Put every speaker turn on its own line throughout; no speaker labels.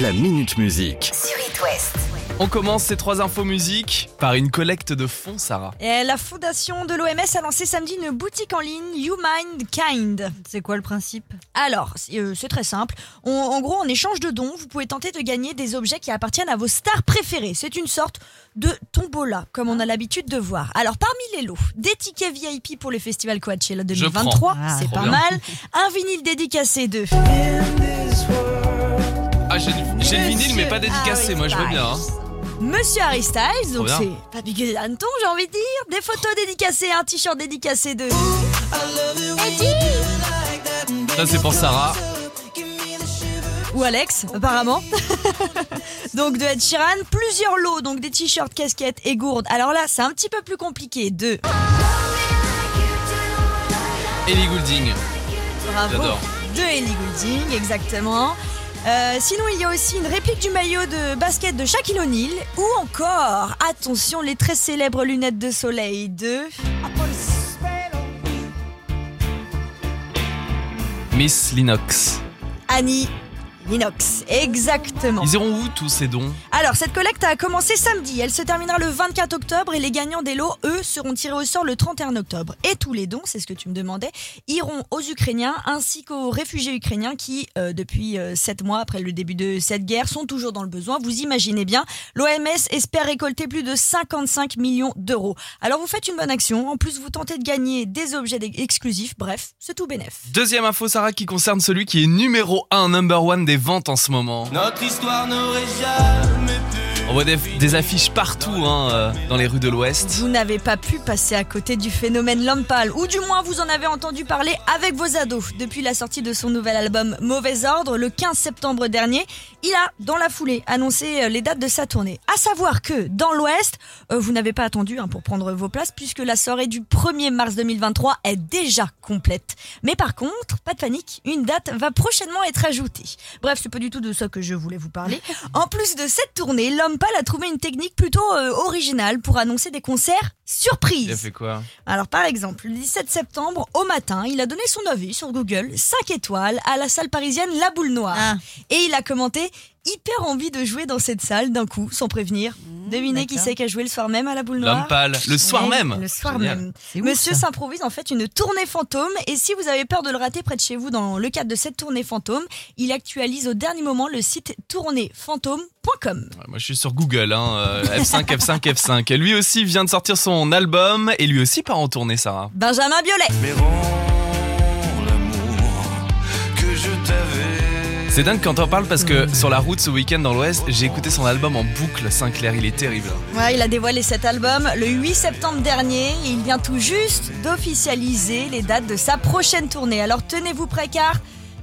La Minute Musique.
sur It West.
On commence ces trois infos musique par une collecte de fonds, Sarah.
Et la fondation de l'OMS a lancé samedi une boutique en ligne You Mind Kind.
C'est quoi le principe?
Alors, c'est euh, c'est très simple. On- en gros, en échange de dons, vous pouvez tenter de gagner des objets qui appartiennent à vos stars préférées. C'est une sorte de tombola, comme on a l'habitude de voir. Alors, parmi les lots, des tickets VIP pour le festival Coachella 2023,
prends. Ah,
c'est pas
bien.
mal. Un vinyle dédicacé de
Ah, j'ai j'ai le vinyle, mais pas dédicacé,
Harry
moi je veux bien. hein.
Monsieur Harry Styles, donc c'est pas des hannetons, j'ai envie de dire. Des photos dédicacées, un t-shirt dédicacé de.
Ça, c'est pour Sarah.
ou Alex, apparemment. donc de Ed Sheeran, plusieurs lots, donc des t-shirts, casquettes et gourdes. Alors là, c'est un petit peu plus compliqué. De
Ellie Goulding.
bravo,
J'adore.
de Ellie Goulding, exactement. Euh, sinon, il y a aussi une réplique du maillot de basket de Shaquille O'Neal, ou encore, attention, les très célèbres lunettes de soleil de
Miss Linox.
Annie Lennox. Exactement.
Ils iront où tous ces dons?
Alors, cette collecte a commencé samedi. Elle se terminera le 24 octobre et les gagnants des lots, eux, seront tirés au sort le 31 octobre. Et tous les dons, c'est ce que tu me demandais, iront aux Ukrainiens ainsi qu'aux réfugiés ukrainiens qui, euh, depuis 7 mois après le début de cette guerre, sont toujours dans le besoin. Vous imaginez bien, l'OMS espère récolter plus de 55 millions d'euros. Alors, vous faites une bonne action. En plus, vous tentez de gagner des objets exclusifs. Bref, c'est tout bénef.
Deuxième info, Sarah, qui concerne celui qui est numéro 1, number one des ventes en ce moment.
Notre histoire n'aurait jamais.
On voit des, affiches partout hein, euh, dans les rues de l'Ouest.
Vous n'avez pas pu passer à côté du phénomène l'homme ou du moins vous en avez entendu parler avec vos ados. Depuis la sortie de son nouvel album Mauvais Ordre, le 15 septembre dernier, il a, dans la foulée, annoncé euh, les dates de sa tournée. À savoir que, dans l'Ouest, euh, vous n'avez pas attendu hein, pour prendre vos places, puisque la soirée du 1er mars 2023 est déjà complète. Mais par contre, pas de panique, une date va prochainement être ajoutée. Bref, c'est pas du tout de ça que je voulais vous parler. En plus de cette tournée, l'homme a trouvé une technique plutôt euh, originale pour annoncer des concerts
Il a fait quoi
Alors par exemple, le 17 septembre au matin, il a donné son avis sur Google 5 étoiles à la salle parisienne La Boule Noire.
Ah.
Et il a commenté hyper envie de jouer dans cette salle d'un coup, sans prévenir. Devinez qui c'est qui a joué le soir même à La Boule Noire
L'homme pâle. Le soir
Ouais,
même.
Le soir
Génial.
même.
Ouf,
Monsieur s'improvise en fait une tournée fantôme et si vous avez peur de le rater près de chez vous dans le cadre de cette tournée fantôme, il actualise au dernier moment le site tournéefantôme.com.
Ouais, Moi, je suis sur Google, hein, euh, F5, F5, F5. Et lui aussi vient de sortir son album, et lui aussi part en tournée, Sarah.
Benjamin Biolay.
Mais rends l'amour que je t'avais.
C'est dingue quand on parle parce que sur la route ce week-end dans l'Ouest, j'ai écouté son album en boucle, Sinclair, il est terrible.
Ouais, il a dévoilé cet album le 8 septembre dernier. et Il vient tout juste d'officialiser les dates de sa prochaine tournée. Alors tenez-vous prêts car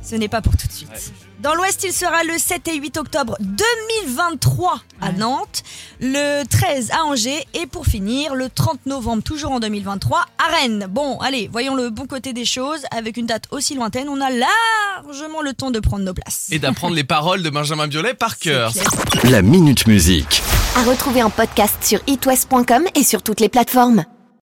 ce n'est pas pour tout de suite. Dans l'Ouest, il sera le 7 et 8 octobre 2023 à Nantes, le 13 à Angers et pour finir le 30 novembre toujours en 2023 à Rennes. Bon, allez, voyons le bon côté des choses. Avec une date aussi lointaine, on a largement le temps de prendre nos places.
Et d'apprendre les paroles de Benjamin Biolay par cœur.
La Minute Musique.
À retrouver en podcast sur itwest.com et sur toutes les plateformes.